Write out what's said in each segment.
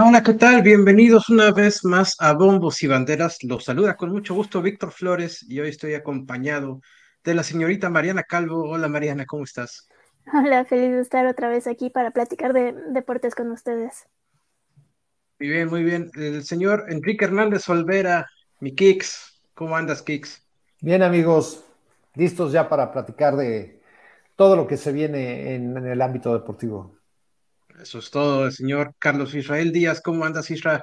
Hola, hola, ¿qué tal? Bienvenidos una vez más a Bombos y Banderas. Los saluda con mucho gusto Víctor Flores y hoy estoy acompañado de la señorita Mariana Calvo. Hola Mariana, ¿cómo estás? Hola, feliz de estar otra vez aquí para platicar de deportes con ustedes. Muy bien, muy bien. El señor Enrique Hernández Olvera, mi Kix. ¿Cómo andas, Kix? Bien, amigos, listos ya para platicar de todo lo que se viene en, en el ámbito deportivo. Eso es todo, el señor Carlos Israel Díaz. ¿Cómo andas, Israel?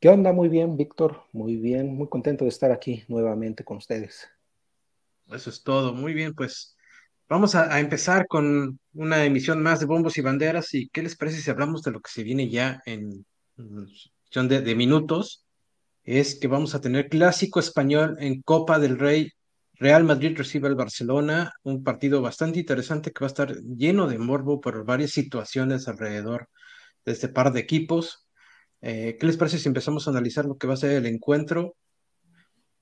¿Qué onda? Muy bien, Víctor. Muy bien, muy contento de estar aquí nuevamente con ustedes. Eso es todo, muy bien, pues vamos a, a empezar con una emisión más de Bombos y Banderas. ¿Y qué les parece si hablamos de lo que se viene ya en cuestión de, de minutos? Es que vamos a tener clásico español en Copa del Rey Real Madrid recibe al Barcelona, un partido bastante interesante que va a estar lleno de morbo por varias situaciones alrededor de este par de equipos. Eh, ¿qué les parece si empezamos a analizar lo que va a ser el encuentro?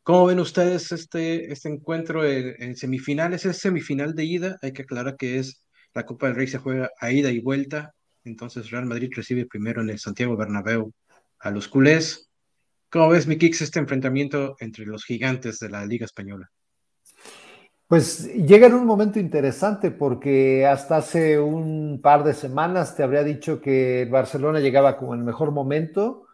¿Cómo ven ustedes este, este encuentro en, semifinales? Es semifinal de ida, hay que aclarar que es la Copa del Rey se juega a ida y vuelta, entonces Real Madrid recibe primero en el Santiago Bernabéu a los culés. ¿Cómo ves, Mikix, este enfrentamiento entre los gigantes de la Liga Española? Pues llega en un momento interesante porque hasta hace un par de semanas te habría dicho que Barcelona llegaba como el mejor momento,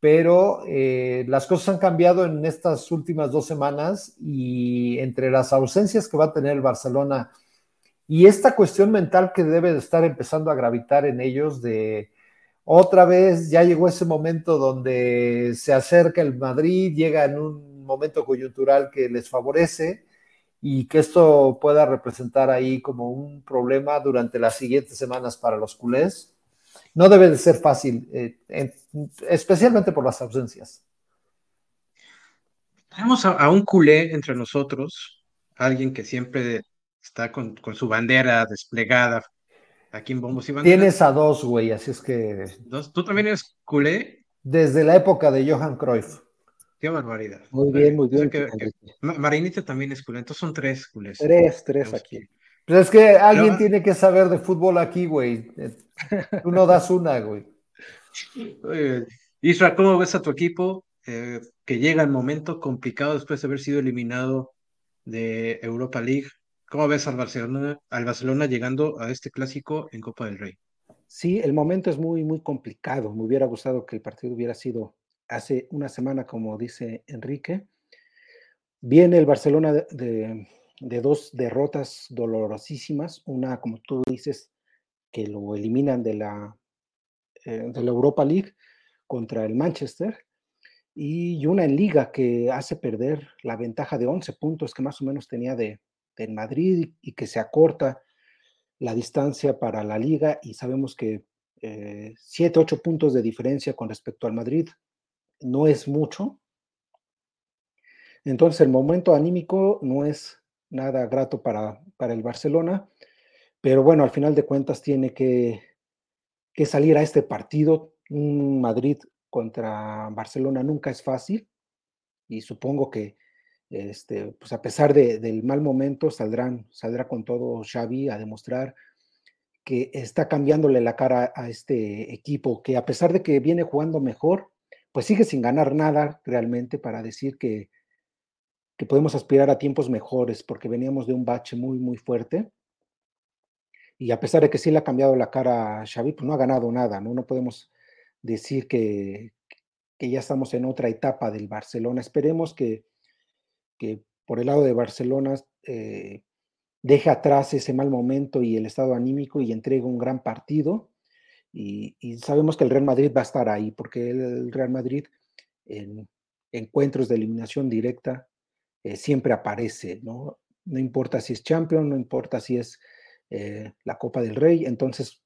pero eh, las cosas han cambiado en estas últimas dos semanas y entre las ausencias que va a tener el Barcelona y esta cuestión mental que debe de estar empezando a gravitar en ellos de otra vez ya llegó ese momento donde se acerca el Madrid, llega en un momento coyuntural que les favorece y que esto pueda representar ahí como un problema durante las siguientes semanas para los culés. No debe de ser fácil, eh, en, especialmente por las ausencias. Tenemos a, a, un culé entre nosotros, alguien que siempre está con, con su bandera desplegada aquí en Bombos y Banderas. Tienes a dos, güey, así es que... ¿Dos? ¿Tú también eres culé? Desde la época de Johan Cruyff. Qué barbaridad. Muy bien, muy bien. O sea que, que Marinita también es culé, entonces son tres culés. Tres, tres aquí. Pues es que alguien Pero, tiene que saber de fútbol aquí, güey. Tú no das una, güey. Isra, ¿cómo ves a tu equipo eh, que llega el momento complicado después de haber sido eliminado de Europa League? ¿Cómo ves al Barcelona, al Barcelona llegando a este clásico en Copa del Rey? Sí, el momento es muy, muy complicado. Me hubiera gustado que el partido hubiera sido hace una semana, como dice Enrique. Viene el Barcelona de, dos derrotas dolorosísimas. Una, como tú dices, que lo eliminan de la, eh, de la Europa League contra el Manchester. Y una en liga que hace perder la ventaja de 11 puntos que más o menos tenía de, de Madrid y que se acorta la distancia para la liga y sabemos que eh, 7, 8 puntos de diferencia con respecto al Madrid no es mucho. Entonces el momento anímico no es nada grato para, para el Barcelona, pero bueno, al final de cuentas tiene que, que salir a este partido. Un Madrid contra Barcelona nunca es fácil y supongo que este, pues a pesar de, del mal momento saldrán, saldrá con todo Xavi a demostrar que está cambiándole la cara a este equipo, que a pesar de que viene jugando mejor, pues sigue sin ganar nada realmente para decir que, que podemos aspirar a tiempos mejores, porque veníamos de un bache muy, muy fuerte. Y a pesar de que sí le ha cambiado la cara a Xavi, pues no ha ganado nada, ¿no? No podemos decir que, que ya estamos en otra etapa del Barcelona. Esperemos que, que por el lado de Barcelona eh, deje atrás ese mal momento y el estado anímico y entregue un gran partido. Y, sabemos que el Real Madrid va a estar ahí, porque el Real Madrid en encuentros de eliminación directa eh, siempre aparece, ¿no? No importa si es Champion, no importa si es eh, la Copa del Rey, entonces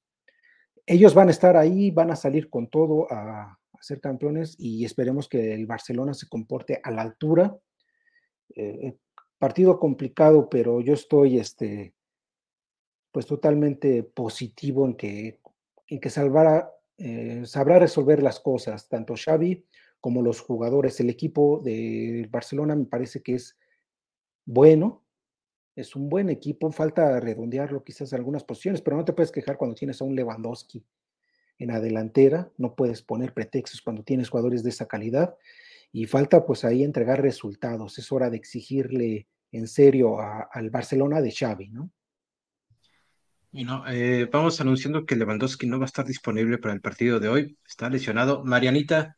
ellos van a estar ahí, van a salir con todo a, a ser campeones y esperemos que el Barcelona se comporte a la altura eh, partido complicado, pero yo estoy este, pues totalmente positivo en que, en que salvará, eh, sabrá resolver las cosas, tanto Xavi como los jugadores. El equipo de Barcelona me parece que es bueno, es un buen equipo, falta redondearlo quizás en algunas posiciones, pero no te puedes quejar cuando tienes a un Lewandowski en la delantera, no puedes poner pretextos cuando tienes jugadores de esa calidad y falta pues ahí entregar resultados. Es hora de exigirle en serio al Barcelona de Xavi, ¿no? Y no, eh, vamos anunciando que Lewandowski no va a estar disponible para el partido de hoy. Está lesionado. Marianita,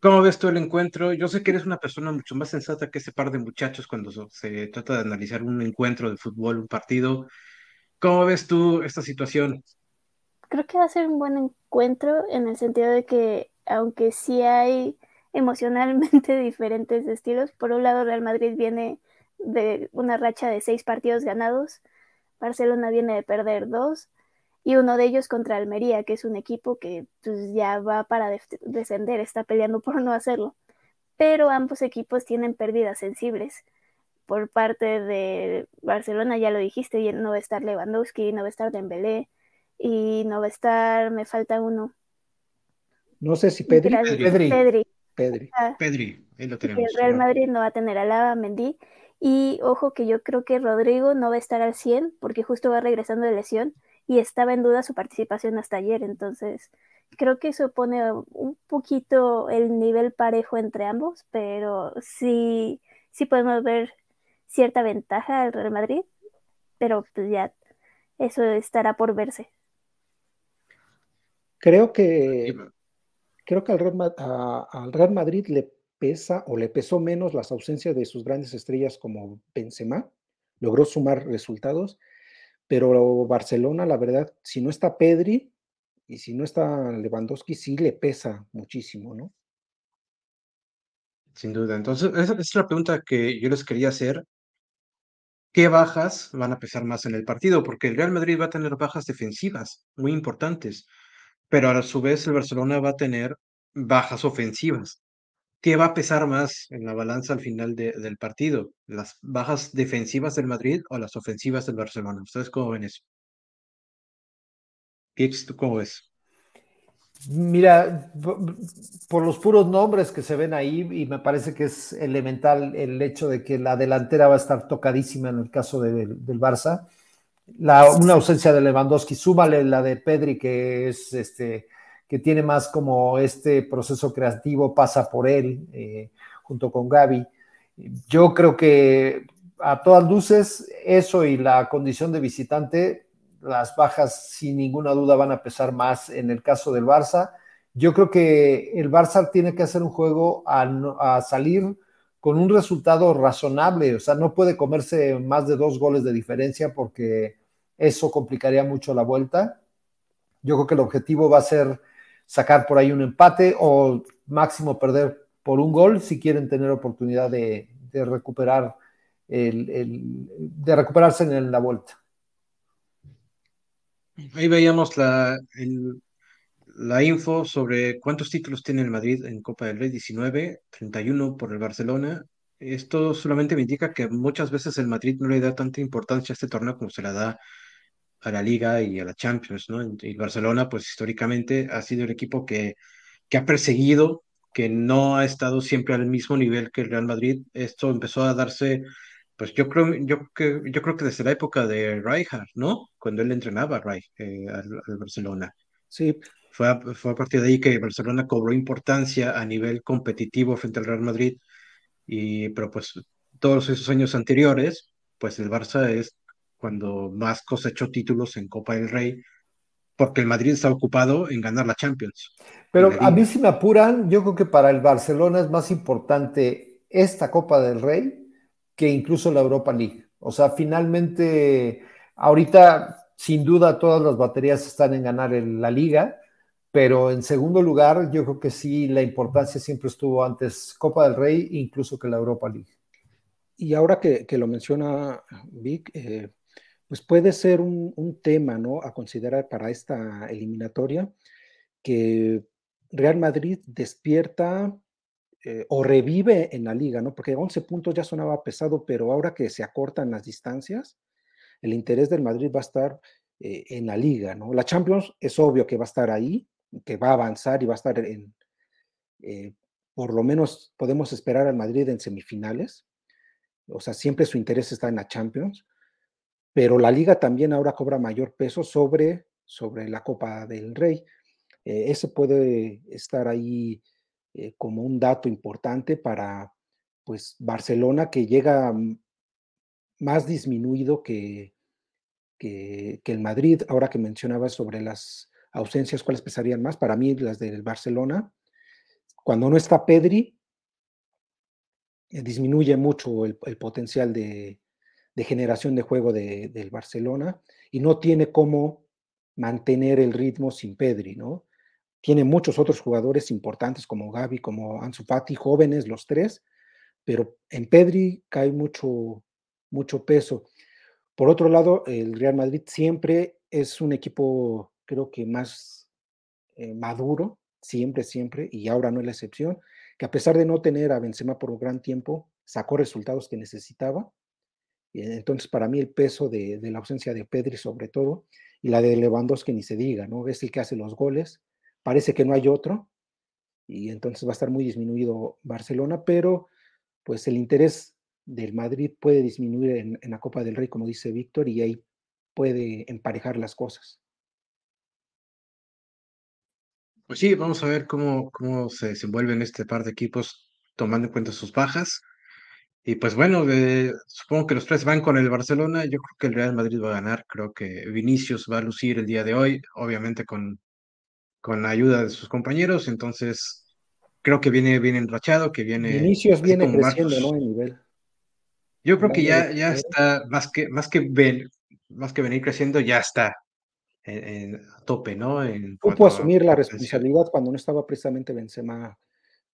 ¿cómo ves tú el encuentro? Yo sé que eres una persona mucho más sensata que ese par de muchachos cuando se trata de analizar un encuentro de fútbol, un partido. ¿Cómo ves tú esta situación? Creo que va a ser un buen encuentro en el sentido de que, aunque sí hay emocionalmente diferentes estilos, por un lado Real Madrid viene de una racha de seis partidos ganados, Barcelona viene de perder dos, y uno de ellos contra Almería, que es un equipo que pues, ya va para descender, está peleando por no hacerlo. Pero ambos equipos tienen pérdidas sensibles por parte de Barcelona, ya lo dijiste, no va a estar Lewandowski, no va a estar Dembélé y no va a estar, me falta uno. No sé si Pedri. Pedri. Pedri. Pedri. Ah, Pedri. Ahí lo tenemos. El Real Madrid no va a tener a Lava, Mendy. Y ojo que yo creo que Rodrigo no va a estar al 100 porque justo va regresando de lesión y estaba en duda su participación hasta ayer. Entonces, creo que eso pone un poquito el nivel parejo entre ambos, pero sí, sí podemos ver cierta ventaja al Real Madrid, pero pues ya eso estará por verse. Creo que creo que al Real, al Real Madrid le pesa o le pesó menos las ausencias de sus grandes estrellas como Benzema, logró sumar resultados, pero Barcelona, la verdad, si no está Pedri y si no está Lewandowski, sí le pesa muchísimo, ¿no? Sin duda. Entonces, esa es la pregunta que yo les quería hacer qué bajas van a pesar más en el partido, porque el Real Madrid va a tener bajas defensivas muy importantes, pero a su vez el Barcelona va a tener bajas ofensivas. ¿Qué va a pesar más en la balanza al final del partido? ¿Las bajas defensivas del Madrid o las ofensivas del Barcelona? ¿Ustedes cómo ven eso? ¿tú cómo ves? Mira, por los puros nombres que se ven ahí, y me parece que es elemental el hecho de que la delantera va a estar tocadísima en el caso del Barça. La, una ausencia de Lewandowski, súbale la de Pedri, que es este, que tiene más como este proceso creativo, pasa por él, eh, junto con Gaby. Yo creo que a todas luces, eso y la condición de visitante las bajas sin ninguna duda van a pesar más en el caso del Barça. Yo creo que el Barça tiene que hacer un juego a, salir con un resultado razonable, o sea, no puede comerse más de dos goles de diferencia porque eso complicaría mucho la vuelta. Yo creo que el objetivo va a ser sacar por ahí un empate o máximo perder por un gol si quieren tener oportunidad de, recuperar de recuperarse en la vuelta. Ahí veíamos la, la info sobre cuántos títulos tiene el Madrid en Copa del Rey, 19, 31 por el Barcelona. Esto solamente me indica que muchas veces el Madrid no le da tanta importancia a este torneo como se la da a la Liga y a la Champions, ¿no? Y el Barcelona, pues históricamente ha sido el equipo que, que ha perseguido, que no ha estado siempre al mismo nivel que el Real Madrid. Esto empezó a darse pues yo creo, yo, que, yo creo que desde la época de Rijkaard, ¿no? Cuando él entrenaba a eh, al, Barcelona. Sí. Fue a, fue a partir de ahí que Barcelona cobró importancia a nivel competitivo frente al Real Madrid. Y, pero pues todos esos años anteriores, pues el Barça es cuando más cosechó títulos en Copa del Rey, porque el Madrid está ocupado en ganar la Champions. Pero a mí si me apuran, yo creo que para el Barcelona es más importante esta Copa del Rey que incluso la Europa League. O sea, finalmente, ahorita, sin duda, todas las baterías están en ganar la liga, pero en segundo lugar, yo creo que sí, la importancia siempre estuvo antes Copa del Rey, incluso que la Europa League. Y ahora que, lo menciona Vic, eh, pues puede ser un, tema, ¿no? A considerar para esta eliminatoria, que Real Madrid despierta eh, o revive en la liga, ¿no? Porque 11 puntos ya sonaba pesado, pero ahora que se acortan las distancias, el interés del Madrid va a estar eh, en la liga, ¿no? La Champions es obvio que va a estar ahí, que va a avanzar y va a estar en, eh, por lo menos podemos esperar al Madrid en semifinales, o sea, siempre su interés está en la Champions, pero la liga también ahora cobra mayor peso sobre, sobre la Copa del Rey. Eh, ese puede estar ahí eh, como un dato importante para pues Barcelona que llega más disminuido que, que, el Madrid. Ahora que mencionabas sobre las ausencias, ¿cuáles pesarían más? Para mí las del Barcelona. Cuando no está Pedri, eh, disminuye mucho el, potencial de, generación de juego del Barcelona y no tiene cómo mantener el ritmo sin Pedri, ¿no? Tiene muchos otros jugadores importantes como Gaby, como Ansu Fati, jóvenes los tres, pero en Pedri cae mucho, mucho peso. Por otro lado, el Real Madrid siempre es un equipo, creo que más eh, maduro, siempre, siempre, y ahora no es la excepción, que a pesar de no tener a Benzema por un gran tiempo, sacó resultados que necesitaba. Entonces, para mí el peso de, de la ausencia de Pedri sobre todo, y la de Lewandowski ni se diga, ¿no? Es el que hace los goles, parece que no hay otro y entonces va a estar muy disminuido Barcelona, pero pues el interés del Madrid puede disminuir en, la Copa del Rey, como dice Víctor, y ahí puede emparejar las cosas. Pues sí, vamos a ver cómo, cómo se desenvuelven este par de equipos tomando en cuenta sus bajas. Y pues bueno, supongo que los tres van con el Barcelona. Yo creo que el Real Madrid va a ganar. Creo que Vinicius va a lucir el día de hoy, obviamente con con la ayuda de sus compañeros, entonces creo que viene bien enrachado, que viene... Inicios viene creciendo, ¿no? En nivel. Yo creo que ya, ya está, más que, más que ven, más que venir creciendo, ya está en, a tope, ¿no? En Supo asumir la responsabilidad cuando no estaba precisamente Benzema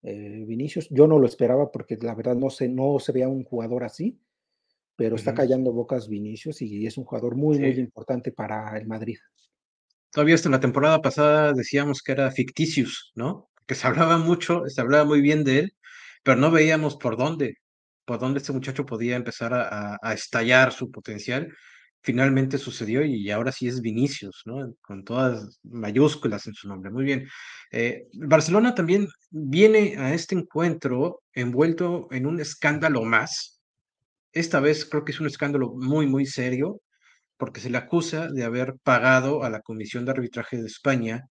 eh, Vinicius. Yo no lo esperaba porque la verdad no se, no se veía un jugador así, pero está callando bocas Vinicius y es un jugador muy, muy importante para el Madrid todavía hasta la temporada pasada decíamos que era ficticius, ¿no? Que se hablaba mucho, se hablaba muy bien de él, pero no veíamos por dónde, por dónde este muchacho podía empezar a, estallar su potencial. Finalmente sucedió y ahora sí es Vinicius, ¿no? Con todas mayúsculas en su nombre. Muy bien. Eh, Barcelona también viene a este encuentro envuelto en un escándalo más. Esta vez creo que es un escándalo muy, muy serio porque se le acusa de haber pagado a la Comisión de Arbitraje de España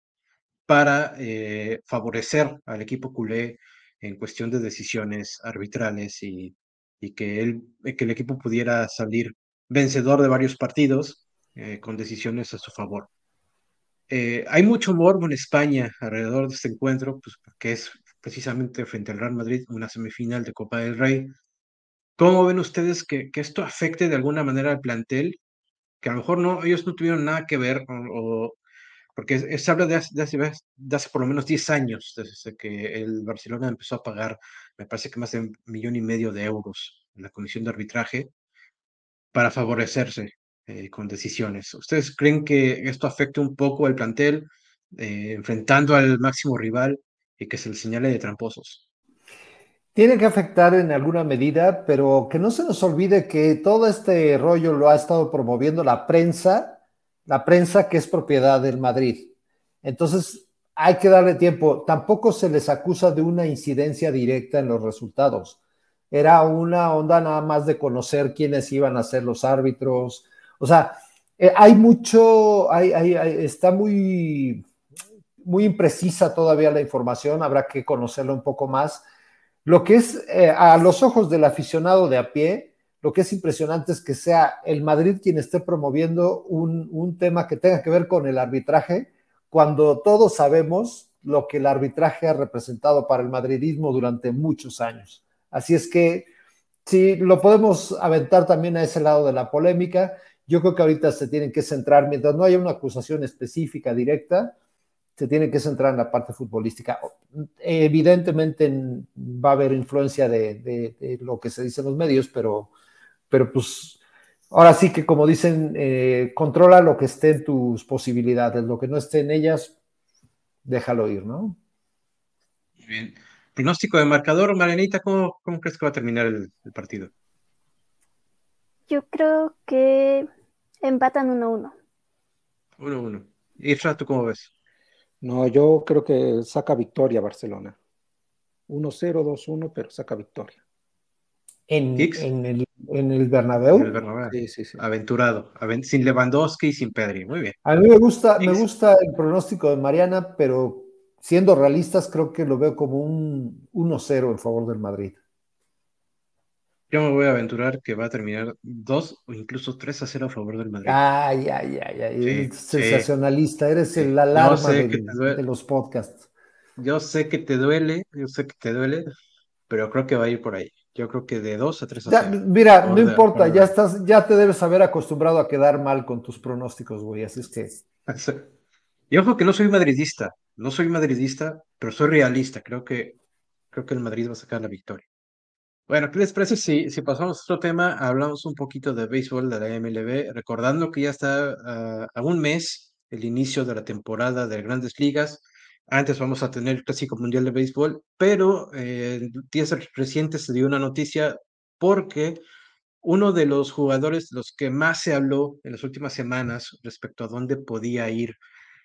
para eh, favorecer al equipo culé en cuestión de decisiones arbitrales y, que, que el equipo pudiera salir vencedor de varios partidos eh, con decisiones a su favor. Eh, hay mucho morbo en España alrededor de este encuentro, pues, que es precisamente frente al Real Madrid, una semifinal de Copa del Rey. ¿Cómo ven ustedes que, que esto afecte de alguna manera al plantel que a lo mejor no, ellos no tuvieron nada que ver, o, porque se habla de hace, de, hace, por lo menos 10 años, desde que el Barcelona empezó a pagar, me parece que más de un millón y medio de euros en la comisión de arbitraje para favorecerse eh, con decisiones. ¿Ustedes creen que esto afecte un poco al plantel, eh, enfrentando al máximo rival y que se le señale de tramposos? Tiene que afectar en alguna medida, pero que no se nos olvide que todo este rollo lo ha estado promoviendo la prensa, la prensa que es propiedad del Madrid. Entonces, hay que darle tiempo. Tampoco se les acusa de una incidencia directa en los resultados. Era una onda nada más de conocer quiénes iban a ser los árbitros. O sea, eh, hay mucho, hay, está muy, muy imprecisa todavía la información, habrá que conocerla un poco más lo que es eh, a los ojos del aficionado de a pie, lo que es impresionante es que sea el Madrid quien esté promoviendo un, tema que tenga que ver con el arbitraje, cuando todos sabemos lo que el arbitraje ha representado para el madridismo durante muchos años. Así es que si lo podemos aventar también a ese lado de la polémica. Yo creo que ahorita se tienen que centrar, mientras no haya una acusación específica directa, se tiene que centrar en la parte futbolística. Evidentemente va a haber influencia de, lo que se dice en los medios, pero, pero pues ahora sí que como dicen, eh, controla lo que esté en tus posibilidades, lo que no esté en ellas, déjalo ir, ¿no? Bien. Pronóstico de marcador, Marianita, ¿cómo, crees que va a terminar el, partido? Yo creo que empatan 1-1. 1-1. Isra, ¿tú cómo ves? No, yo creo que saca victoria Barcelona. 1-0, 2-1, pero saca victoria. En, en, el en el Bernabéu. En el Bernabéu. Sí, sí, sí. Aventurado, aven- sin Lewandowski y sin Pedri. Muy bien. A mí me gusta, me gusta el pronóstico de Mariana, pero siendo realistas, creo que lo veo como un 1-0 en favor del Madrid. Yo me voy a aventurar que va a terminar 2 o incluso 3 a 0 a favor del Madrid. Ay, ay, ay, ay, Sí, eres sí. sensacionalista, eres Sí. el alarma del- de los podcasts. Yo sé que te duele, yo sé que te duele, pero creo que va a ir por ahí. Yo creo que de 2 a 3 a Ya, 0. mira, no importa, ya estás, ya te debes haber acostumbrado a quedar mal con tus pronósticos, güey, así es que Y ojo que no soy madridista, no soy madridista, pero soy realista. Creo que, creo que el Madrid va a sacar la victoria. Bueno, ¿qué les parece si, si pasamos a otro tema? Hablamos un poquito de béisbol de la MLB, recordando que ya está ah, a un mes el inicio de la temporada de Grandes Ligas. Antes vamos a tener el Clásico Mundial de Béisbol, pero eh, días recientes se dio una noticia porque uno de los jugadores, los que más se habló en las últimas semanas respecto a dónde podía ir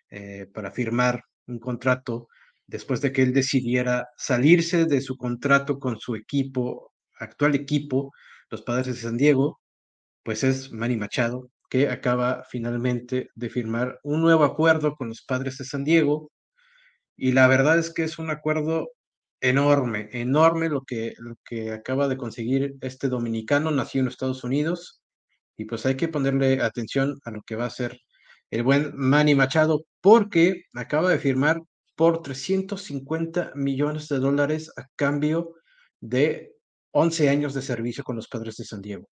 eh, para firmar un contrato después de que él decidiera salirse de su contrato con su equipo, actual equipo, los Padres de San Diego, pues es Manny Machado, que acaba finalmente de firmar un nuevo acuerdo con los Padres de San Diego. Y la verdad es que es un acuerdo enorme, enorme lo que, lo que acaba de conseguir este dominicano, nacido en Estados Unidos. Y pues hay que ponerle atención a lo que va a ser el buen Manny Machado, porque acaba de firmar por 350 millones de dólares a cambio de 11 años de servicio con los Padres de San Diego.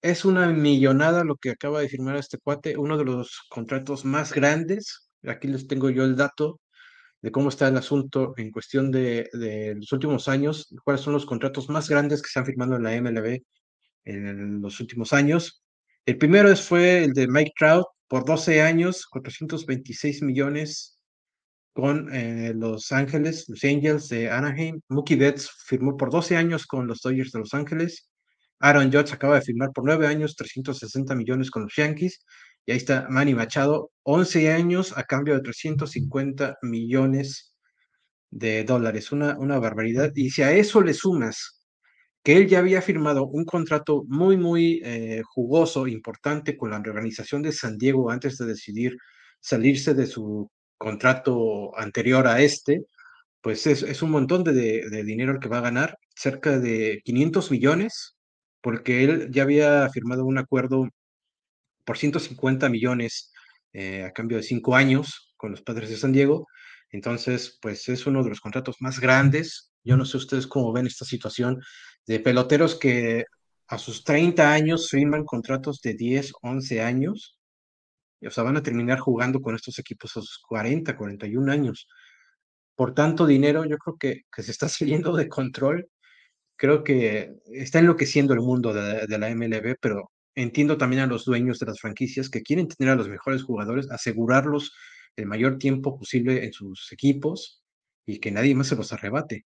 Es una millonada lo que acaba de firmar este cuate, uno de los contratos más grandes. Aquí les tengo yo el dato de cómo está el asunto en cuestión de, los últimos años, cuáles son los contratos más grandes que se han firmado en la MLB en los últimos años. El primero fue el de Mike Trout por 12 años, 426 millones con eh, Los Ángeles, los Angels de Anaheim. Mookie Betts firmó por 12 años con los Dodgers de Los Ángeles. Aaron Judge acaba de firmar por 9 años, 360 millones con los Yankees. Y ahí está Manny Machado, 11 años a cambio de 350 millones de dólares. Una, una barbaridad. Y si a eso le sumas que él ya había firmado un contrato muy, muy eh, jugoso, importante con la organización de San Diego antes de decidir salirse de su contrato anterior a este, pues es, es un montón de, de, dinero el que va a ganar, cerca de 500 millones, porque él ya había firmado un acuerdo por 150 millones eh, a cambio de cinco años con los padres de San Diego. Entonces, pues es uno de los contratos más grandes. Yo no sé ustedes cómo ven esta situación de peloteros que a sus 30 años firman contratos de 10, 11 años. O sea, van a terminar jugando con estos equipos a sus 40, 41 años. Por tanto dinero, yo creo que, que se está saliendo de control. Creo que está enloqueciendo el mundo de, de la MLB, pero entiendo también a los dueños de las franquicias que quieren tener a los mejores jugadores, asegurarlos el mayor tiempo posible en sus equipos y que nadie más se los arrebate.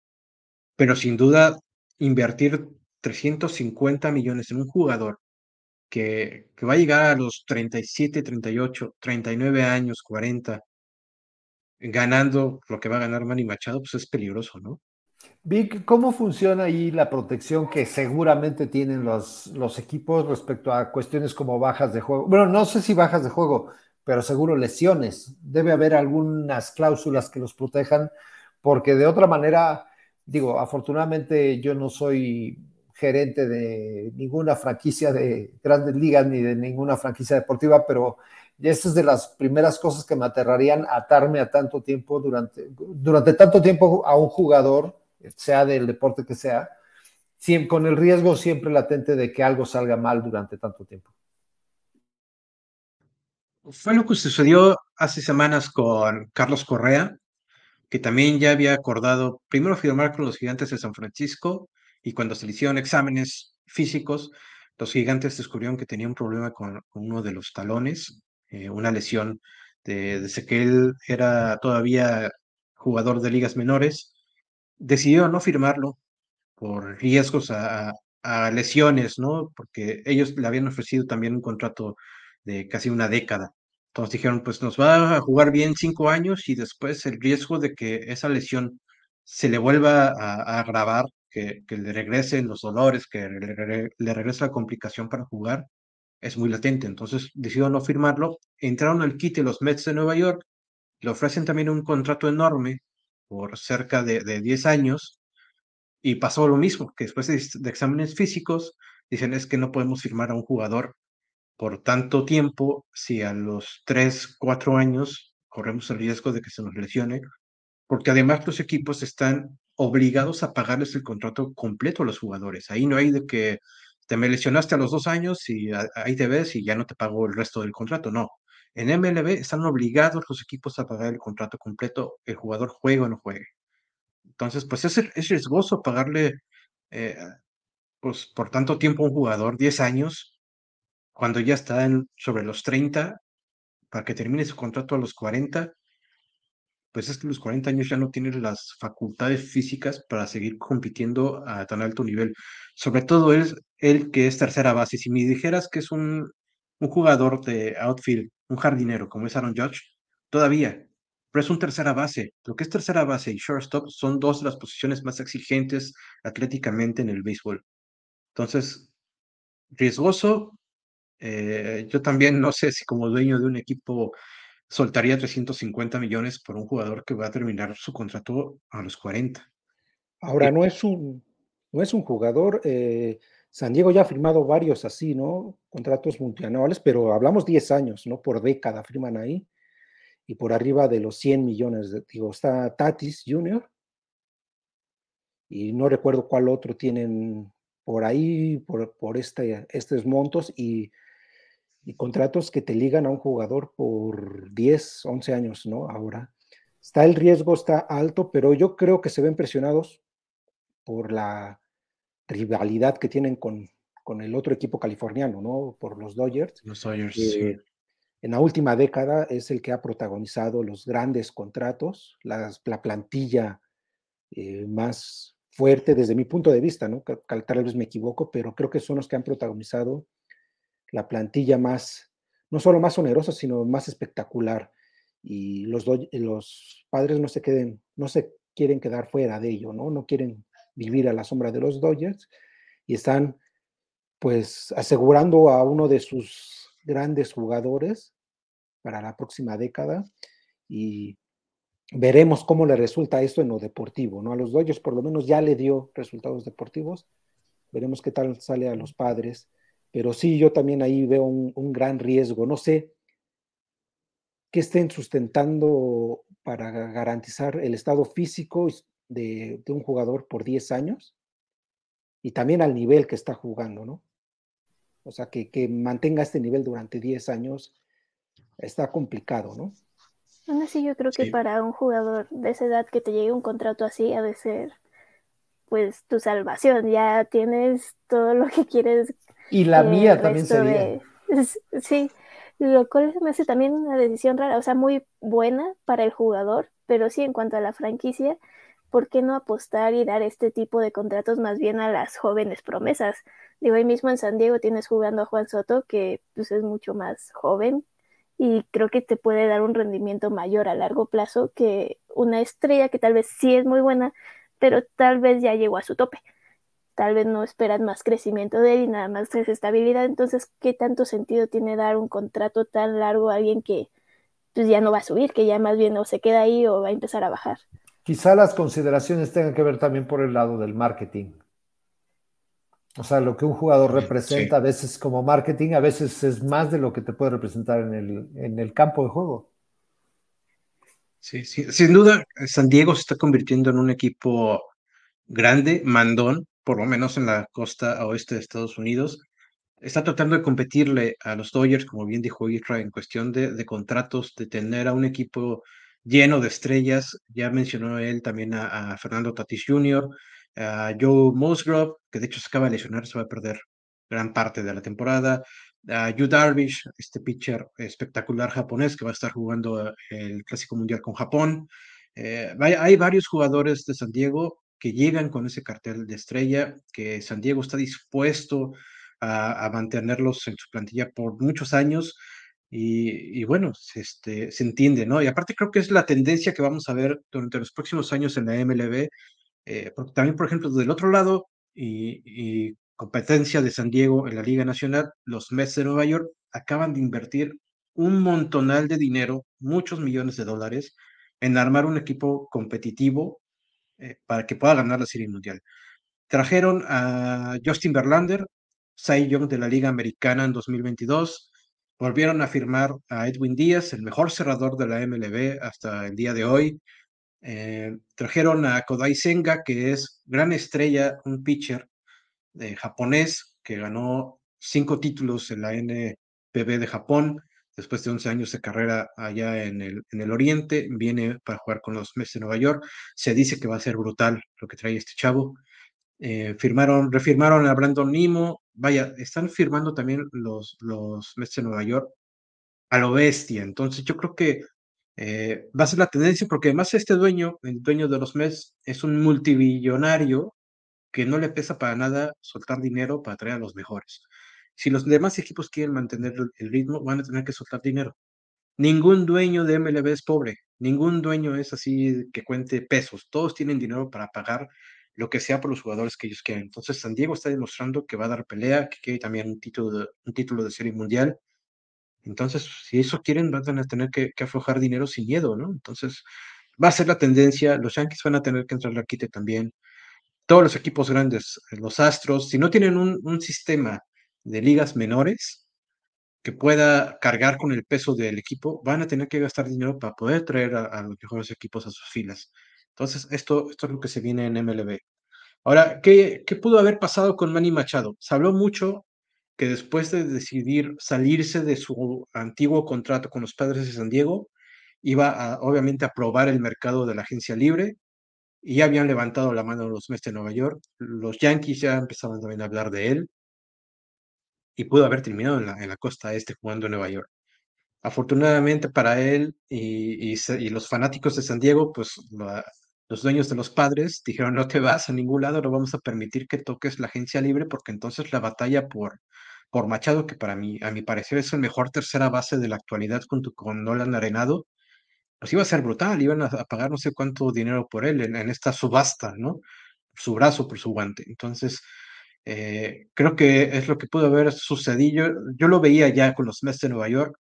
Pero sin duda, invertir 350 millones en un jugador que, que va a llegar a los 37, 38, 39 años, 40, ganando lo que va a ganar Manny Machado, pues es peligroso, ¿no? Vic, ¿cómo funciona ahí la protección que seguramente tienen los, los equipos respecto a cuestiones como bajas de juego? Bueno, no sé si bajas de juego, pero seguro lesiones. Debe haber algunas cláusulas que los protejan, porque de otra manera, digo, afortunadamente yo no soy gerente de ninguna franquicia de grandes ligas ni de ninguna franquicia deportiva, pero esta es de las primeras cosas que me aterrarían atarme a tanto tiempo durante, durante tanto tiempo a un jugador sea del deporte que sea, con el riesgo siempre latente de que algo salga mal durante tanto tiempo. Fue lo que sucedió hace semanas con Carlos Correa, que también ya había acordado primero firmar con los gigantes de San Francisco y cuando se le hicieron exámenes físicos, los gigantes descubrieron que tenía un problema con, uno de los talones, eh, una lesión de, desde que él era todavía jugador de ligas menores decidió no firmarlo por riesgos a, a, lesiones, ¿no? Porque ellos le habían ofrecido también un contrato de casi una década. Entonces dijeron, pues nos va a jugar bien cinco años y después el riesgo de que esa lesión se le vuelva a, a agravar, que, que le regresen los dolores, que le, regrese la complicación para jugar, es muy latente. Entonces decidió no firmarlo. Entraron al quite los Mets de Nueva York, le ofrecen también un contrato enorme por cerca de, de 10 años y pasó lo mismo, que después de, de, exámenes físicos dicen es que no podemos firmar a un jugador por tanto tiempo si a los 3, 4 años corremos el riesgo de que se nos lesione, porque además los equipos están obligados a pagarles el contrato completo a los jugadores. Ahí no hay de que te me lesionaste a los dos años y ahí te ves y ya no te pago el resto del contrato. No. En MLB están obligados los equipos a pagar el contrato completo, el jugador juegue o no juegue. Entonces, pues es, es riesgoso pagarle eh, pues, por tanto tiempo a un jugador, 10 años, cuando ya está sobre los 30, para que termine su contrato a los 40, pues es que los 40 años ya no tienen las facultades físicas para seguir compitiendo a tan alto nivel. Sobre todo él, él que es tercera base. Si me dijeras que es un, un jugador de outfield, un jardinero como es Aaron Judge, todavía, pero es un tercera base. Lo que es tercera base y shortstop son dos de las posiciones más exigentes atléticamente en el béisbol. Entonces, riesgoso. Eh, yo también no sé si como dueño de un equipo soltaría 350 millones por un jugador que va a terminar su contrato a los 40. Ahora, no es un, no es un jugador, eh, San Diego ya ha firmado varios así, ¿no? Contratos multianuales, pero hablamos 10 años, ¿no? Por década firman ahí. Y por arriba de los 100 millones, de, digo, está Tatis Jr. Y no recuerdo cuál otro tienen por ahí, por, por este, estos montos. Y y contratos que te ligan a un jugador por 10, 11 años, ¿no? Ahora. Está el riesgo, está alto, pero yo creo que se ven presionados por la rivalidad que tienen con, con el otro equipo californiano, ¿no? Por los Dodgers. Los Dodgers, sí. En la última década es el que ha protagonizado los grandes contratos, las, la plantilla eh, más fuerte desde mi punto de vista, ¿no? Tal vez me equivoco, pero creo que son los que han protagonizado la plantilla más, no solo más onerosa, sino más espectacular. Y los, los padres no se queden, no se quieren quedar fuera de ello, ¿no? No quieren vivir a la sombra de los Dodgers y están pues asegurando a uno de sus grandes jugadores para la próxima década y veremos cómo le resulta esto en lo deportivo, ¿no? A los Dodgers por lo menos ya le dio resultados deportivos, veremos qué tal sale a los padres pero sí, yo también ahí veo un, un gran riesgo. No sé qué estén sustentando para garantizar el estado físico de, de, un jugador por 10 años y también al nivel que está jugando, ¿no? O sea, que, que mantenga este nivel durante 10 años está complicado, ¿no? Aún así, yo creo que sí. para un jugador de esa edad que te llegue un contrato así ha de ser, pues, tu salvación. Ya tienes todo lo que quieres y la mía también sería. De... Sí, lo cual me hace también una decisión rara, o sea, muy buena para el jugador, pero sí en cuanto a la franquicia, ¿por qué no apostar y dar este tipo de contratos más bien a las jóvenes promesas? Digo, ahí mismo en San Diego tienes jugando a Juan Soto, que pues es mucho más joven y creo que te puede dar un rendimiento mayor a largo plazo que una estrella que tal vez sí es muy buena, pero tal vez ya llegó a su tope tal vez no esperan más crecimiento de él y nada más es estabilidad, entonces, ¿qué tanto sentido tiene dar un contrato tan largo a alguien que pues ya no va a subir, que ya más bien o se queda ahí o va a empezar a bajar? Quizá las consideraciones tengan que ver también por el lado del marketing. O sea, lo que un jugador representa sí. a veces como marketing, a veces es más de lo que te puede representar en el, en el campo de juego. Sí, sí, sin duda, San Diego se está convirtiendo en un equipo grande, mandón, por lo menos en la costa oeste de Estados Unidos, está tratando de competirle a los Dodgers, como bien dijo Isra, en cuestión de, de, contratos, de tener a un equipo lleno de estrellas. Ya mencionó él también a, Fernando Tatis Jr., a Joe Musgrove, que de hecho se acaba de lesionar, se va a perder gran parte de la temporada. A Yu Darvish, este pitcher espectacular japonés que va a estar jugando el Clásico Mundial con Japón. Eh, hay varios jugadores de San Diego que llegan con ese cartel de estrella, que San Diego está dispuesto a, mantenerlos en su plantilla por muchos años. Y, y, bueno, este, se entiende, ¿no? Y aparte creo que es la tendencia que vamos a ver durante los próximos años en la MLB, Eh, también, por ejemplo, del otro lado, y, y, competencia de San Diego en la Liga Nacional, los Mets de Nueva York acaban de invertir un montonal de dinero, muchos millones de dólares, en armar un equipo competitivo eh, para que pueda ganar la Serie Mundial. Trajeron a Justin Verlander, Cy Young de la Liga Americana en 2022. Volvieron a firmar a Edwin Díaz, el mejor cerrador de la MLB hasta el día de hoy. Eh, trajeron a Kodai Senga, que es gran estrella, un pitcher de japonés que ganó cinco títulos en la NPB de Japón después de 11 años de carrera allá en el, en el Oriente, viene para jugar con los Mets de Nueva York. Se dice que va a ser brutal lo que trae este chavo. Eh, firmaron, refirmaron a Brandon Nimo. Vaya, están firmando también los, los Mets de Nueva York a lo bestia. Entonces, yo creo que eh, va a ser la tendencia porque además este dueño, el dueño de los Mets, es un multibillonario que no le pesa para nada soltar dinero para traer a los mejores. Si los demás equipos quieren mantener el ritmo, van a tener que soltar dinero. Ningún dueño de MLB es pobre, ningún dueño es así que cuente pesos, todos tienen dinero para pagar lo que sea por los jugadores que ellos quieren. Entonces San Diego está demostrando que va a dar pelea, que quiere también un título de, un título de serie mundial. Entonces, si eso quieren, van a tener que, aflojar dinero sin miedo, ¿no? Entonces, va a ser la tendencia, los Yankees van a tener que entrar al quite también. Todos los equipos grandes, los Astros, si no tienen un sistema de ligas menores que pueda cargar con el peso del equipo, van a tener que gastar dinero para poder traer a, los mejores equipos a sus filas. Entonces, esto, esto es lo que se viene en MLB. Ahora, ¿qué, ¿qué pudo haber pasado con Manny Machado? Se habló mucho que después de decidir salirse de su antiguo contrato con los Padres de San Diego, iba obviamente a probar el mercado de la agencia libre y ya habían levantado la mano los Mets de Nueva York. Los Yankees ya empezaban también a hablar de él y pudo haber terminado en la, en la costa este jugando en Nueva York. Afortunadamente para él y, y, los fanáticos de San Diego, pues los dueños de los padres dijeron no te vas a ningún lado, no vamos a permitir que toques la agencia libre porque entonces la batalla por, por Machado, que para mí, a mi parecer es el mejor tercera base de la actualidad junto con Nolan Arenado, pues iba a ser brutal, iban a, pagar no sé cuánto dinero por él en, en, esta subasta, ¿no? Su brazo, por su guante. Entonces, eh, creo que es lo que pudo haber sucedido. Yo, lo veía ya con los Mets de Nueva York.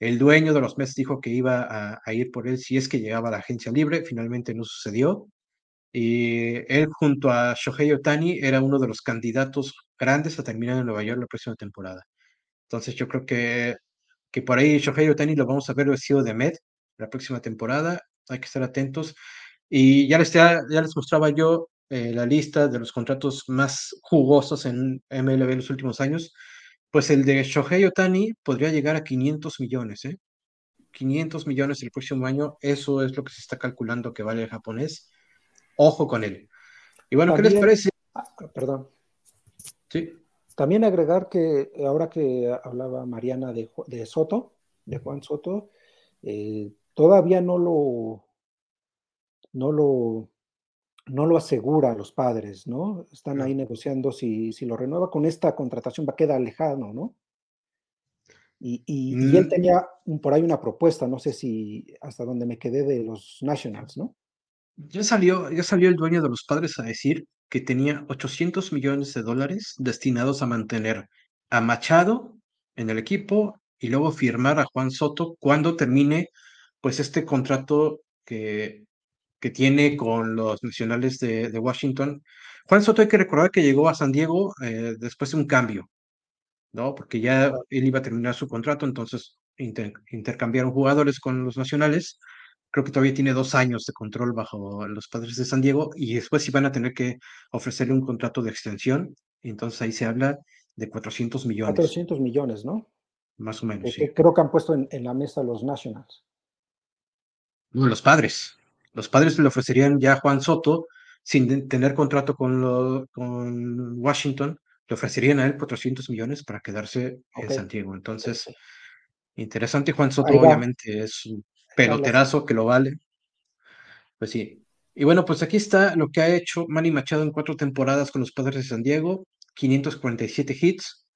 El dueño de los Mets dijo que iba a, a, ir por él si es que llegaba a la agencia libre. Finalmente no sucedió. Y él junto a Shohei Otani era uno de los candidatos grandes a terminar en Nueva York la próxima temporada. Entonces yo creo que, que por ahí Shohei Otani lo vamos a ver vestido de Met la próxima temporada. Hay que estar atentos. Y ya les, ya les mostraba yo eh, la lista de los contratos más jugosos en MLB en los últimos años, pues el de Shohei Otani podría llegar a 500 millones, ¿eh? 500 millones el próximo año, eso es lo que se está calculando que vale el japonés. Ojo con él. Y bueno, También, ¿qué les parece? Ah, perdón. Sí. También agregar que ahora que hablaba Mariana de, de Soto, de Juan Soto, eh, todavía no lo, no lo no lo asegura a los padres, ¿no? Están ahí negociando si, si lo renueva con esta contratación, va a quedar lejano, ¿no? Y, y, mm. y, él tenía por ahí una propuesta, no sé si hasta donde me quedé de los Nationals, ¿no? Ya salió, ya salió el dueño de los padres a decir que tenía 800 millones de dólares destinados a mantener a Machado en el equipo y luego firmar a Juan Soto cuando termine pues este contrato que que tiene con los nacionales de, de, Washington. Juan Soto hay que recordar que llegó a San Diego eh, después de un cambio, ¿no? Porque ya él iba a terminar su contrato, entonces inter, intercambiaron jugadores con los nacionales. Creo que todavía tiene dos años de control bajo los padres de San Diego y después iban a tener que ofrecerle un contrato de extensión. Entonces ahí se habla de 400 millones. 400 millones, ¿no? Más o menos. Sí. Creo que han puesto en, en la mesa los Nationals. Bueno, los padres. Los padres le ofrecerían ya a Juan Soto, sin tener contrato con, lo, con Washington, le ofrecerían a él 400 millones para quedarse okay. en Santiago. Entonces, okay. interesante. Juan Soto, obviamente, es un peloterazo que lo vale. Pues sí. Y bueno, pues aquí está lo que ha hecho Manny Machado en cuatro temporadas con los padres de San Diego: 547 hits,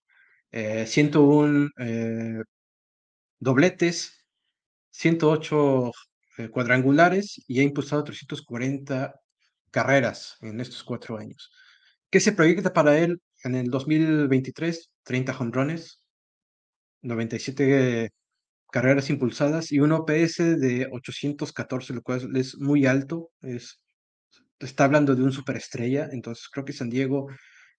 eh, 101 eh, dobletes, 108 eh, cuadrangulares y ha impulsado 340 carreras en estos cuatro años. ¿Qué se proyecta para él en el 2023? 30 jonrones, 97 carreras impulsadas y un OPS de 814, lo cual es muy alto. Es, está hablando de un superestrella, entonces creo que San Diego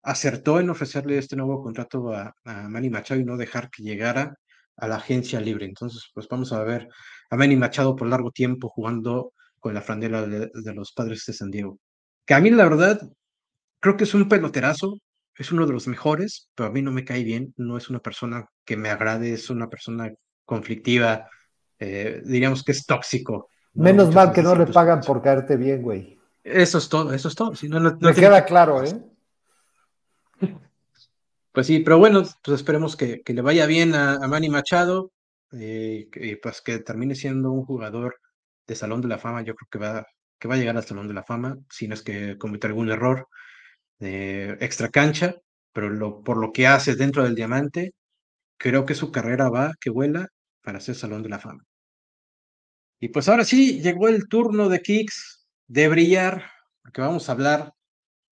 acertó en ofrecerle este nuevo contrato a, a Manny Machado y no dejar que llegara a la agencia libre. Entonces, pues vamos a ver a Manny Machado por largo tiempo jugando con la frandela de, de, los padres de San Diego. Que a mí, la verdad, creo que es un peloterazo, es uno de los mejores, pero a mí no me cae bien, no es una persona que me agrade, es una persona conflictiva, eh, diríamos que es tóxico. ¿no? Menos Muchas mal que no le pagan por caerte bien, güey. Eso es todo, eso es todo. Si no, no, me queda claro, ¿eh? Pues sí, pero bueno, pues esperemos que, que le vaya bien a, Manny Machado, eh, y pues que termine siendo un jugador de Salón de la Fama. Yo creo que va, que va a llegar al Salón de la Fama, si no es que comete algún error de extra cancha, pero lo, por lo que hace dentro del diamante, creo que su carrera va, que vuela, para ser Salón de la Fama. Y pues ahora sí, llegó el turno de Kicks de brillar, porque vamos a hablar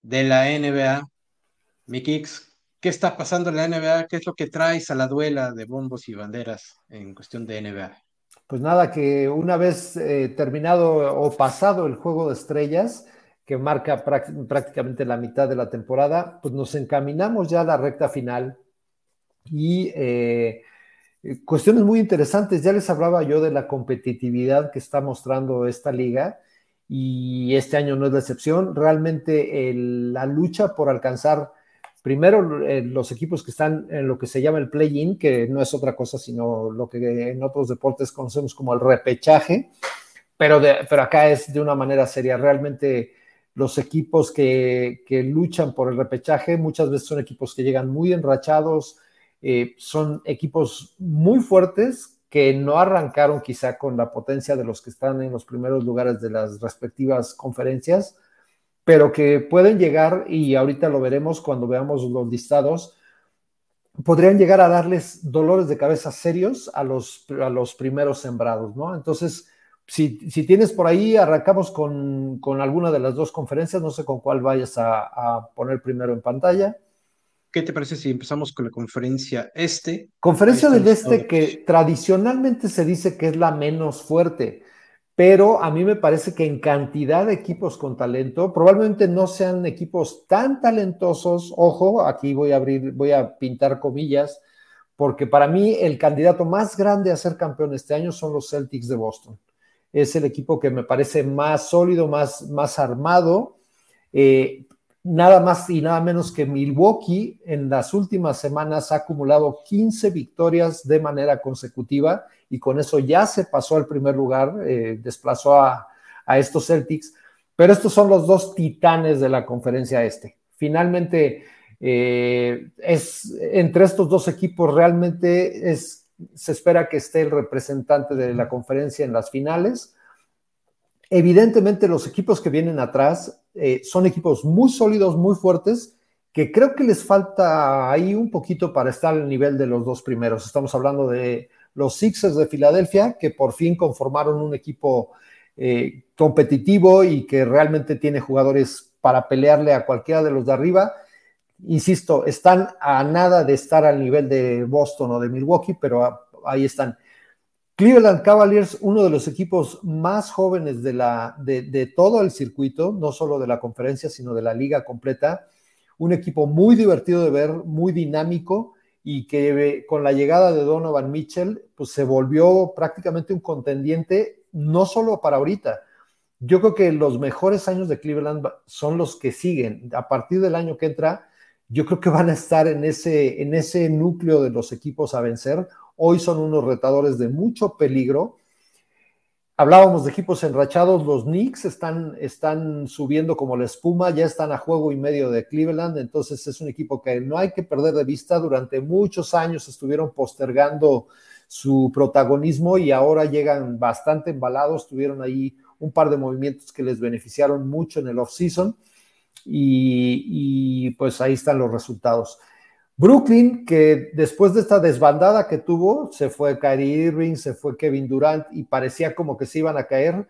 de la NBA. Mi Kicks, ¿qué está pasando en la NBA? ¿Qué es lo que traes a la duela de bombos y banderas en cuestión de NBA? Pues nada, que una vez eh, terminado o pasado el juego de estrellas, que marca prácticamente la mitad de la temporada, pues nos encaminamos ya a la recta final y eh, cuestiones muy interesantes. Ya les hablaba yo de la competitividad que está mostrando esta liga y este año no es la excepción. Realmente la lucha por alcanzar primero eh, los equipos que están en lo que se llama el play-in, que no es otra cosa sino lo que en otros deportes conocemos como el repechaje, pero, de, pero acá es de una manera seria. Realmente los equipos que, que, luchan por el repechaje muchas veces son equipos que llegan muy enrachados, eh, son equipos muy fuertes que no arrancaron quizá con la potencia de los que están en los primeros lugares de las respectivas conferencias, pero que pueden llegar, y ahorita lo veremos cuando veamos los listados, podrían llegar a darles dolores de cabeza serios a los, a los primeros sembrados, ¿no? Entonces, si, si, tienes por ahí, arrancamos con, con, alguna de las dos conferencias, no sé con cuál vayas a, a, poner primero en pantalla. ¿Qué te parece si empezamos con la conferencia este? Conferencia del este que tradicionalmente se dice que es la menos fuerte, pero a mí me parece que en cantidad de equipos con talento, probablemente no sean equipos tan talentosos, ojo, aquí voy a abrir, voy a pintar comillas, porque para mí el candidato más grande a ser campeón este año son los Celtics de Boston es el equipo que me parece más sólido, más, más armado. Eh, nada más y nada menos que Milwaukee en las últimas semanas ha acumulado 15 victorias de manera consecutiva y con eso ya se pasó al primer lugar, eh, desplazó a, a, estos Celtics, pero estos son los dos titanes de la conferencia este. Finalmente, eh, es entre estos dos equipos realmente es se espera que esté el representante de la conferencia en las finales. Evidentemente los equipos que vienen atrás eh, son equipos muy sólidos, muy fuertes, que creo que les falta ahí un poquito para estar al nivel de los dos primeros. Estamos hablando de los Sixers de Filadelfia, que por fin conformaron un equipo eh, competitivo y que realmente tiene jugadores para pelearle a cualquiera de los de arriba insisto, están a nada de estar al nivel de Boston o de Milwaukee, pero ahí están. Cleveland Cavaliers, uno de los equipos más jóvenes de, la, de, de, todo el circuito, no solo de la conferencia, sino de la liga completa. Un equipo muy divertido de ver, muy dinámico y que con la llegada de Donovan Mitchell, pues se volvió prácticamente un contendiente, no solo para ahorita. Yo creo que los mejores años de Cleveland son los que siguen. A partir del año que entra, yo creo que van a estar en ese, en ese núcleo de los equipos a vencer. Hoy son unos retadores de mucho peligro. Hablábamos de equipos enrachados, los Knicks están, están subiendo como la espuma, ya están a juego y medio de Cleveland, entonces es un equipo que no hay que perder de vista. Durante muchos años estuvieron postergando su protagonismo y ahora llegan bastante embalados, tuvieron ahí un par de movimientos que les beneficiaron mucho en el off-season y, y, pues ahí están los resultados. Brooklyn, que después de esta desbandada que tuvo, se fue Kyrie Irving, se fue Kevin Durant y parecía como que se iban a caer.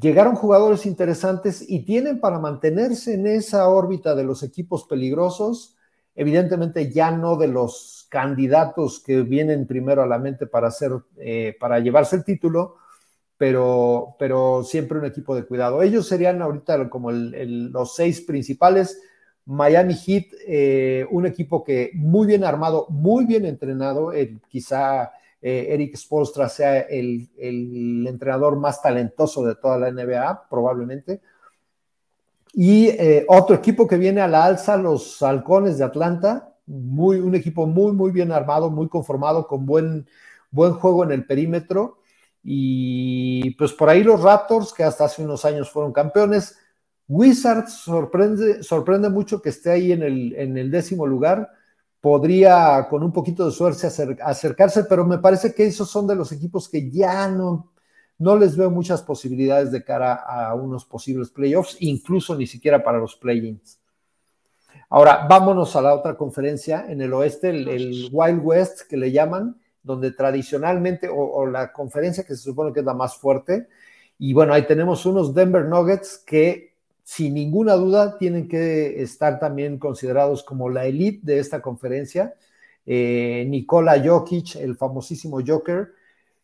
llegaron jugadores interesantes y tienen para mantenerse en esa órbita de los equipos peligrosos, evidentemente ya no de los candidatos que vienen primero a la mente para, hacer, eh, para llevarse el título, pero, pero siempre un equipo de cuidado. Ellos serían ahorita como los seis principales. Miami Heat, eh, un equipo que muy bien armado, muy bien entrenado, quizá eh, Eric Spolstra sea el, entrenador más talentoso de toda la NBA, probablemente. Y eh, otro equipo que viene a la alza, los Halcones de Atlanta, muy, un equipo muy, muy bien armado, muy conformado, con buen, buen juego en el perímetro. Y pues por ahí los Raptors, que hasta hace unos años fueron campeones. Wizards sorprende, sorprende mucho que esté ahí en el, en el décimo lugar. Podría con un poquito de suerte acercarse, pero me parece que esos son de los equipos que ya no, no les veo muchas posibilidades de cara a unos posibles playoffs, incluso ni siquiera para los play-ins. Ahora, vámonos a la otra conferencia. En el oeste, el, Wild West que le llaman, donde tradicionalmente, o, o, la conferencia que se supone que es la más fuerte, y bueno, ahí tenemos unos Denver Nuggets que sin ninguna duda tienen que estar también considerados como la elite de esta conferencia. Eh, Nikola Jokic, el famosísimo Joker,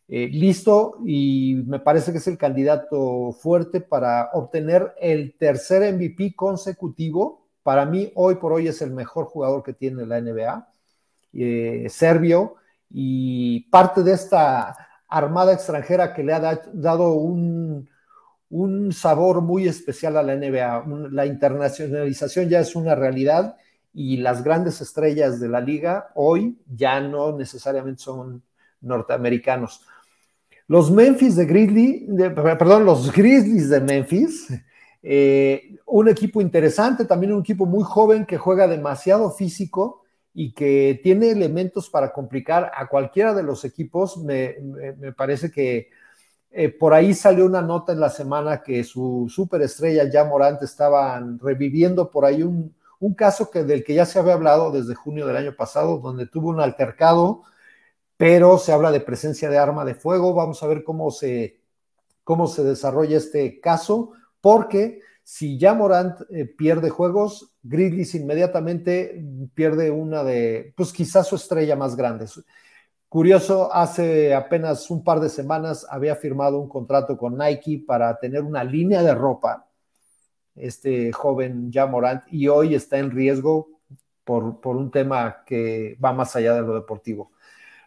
eh, listo y me parece que es el candidato fuerte para obtener el tercer MVP consecutivo. Para mí, hoy por hoy es el mejor jugador que tiene la NBA, eh, serbio, y parte de esta armada extranjera que le ha dado un, un sabor muy especial a la NBA. La internacionalización ya es una realidad y las grandes estrellas de la liga hoy ya no necesariamente son norteamericanos. Los Memphis de Grizzly, perdón, los Grizzlies de Memphis, eh, un equipo interesante, también un equipo muy joven que juega demasiado físico y que tiene elementos para complicar a cualquiera de los equipos. me parece que eh, por ahí salió una nota en la semana que su superestrella ya Morante estaban reviviendo por ahí un, caso que, del que ya se había hablado desde junio del año pasado, donde tuvo un altercado, pero se habla de presencia de arma de fuego. Vamos a ver cómo se, cómo se desarrolla este caso, porque si ya Morant eh, pierde juegos, Grizzlies inmediatamente pierde una de, pues quizás su estrella más grande. Curioso, hace apenas un par de semanas había firmado un contrato con Nike para tener una línea de ropa, este joven ya Morant, y hoy está en riesgo por, por un tema que va más allá de lo deportivo.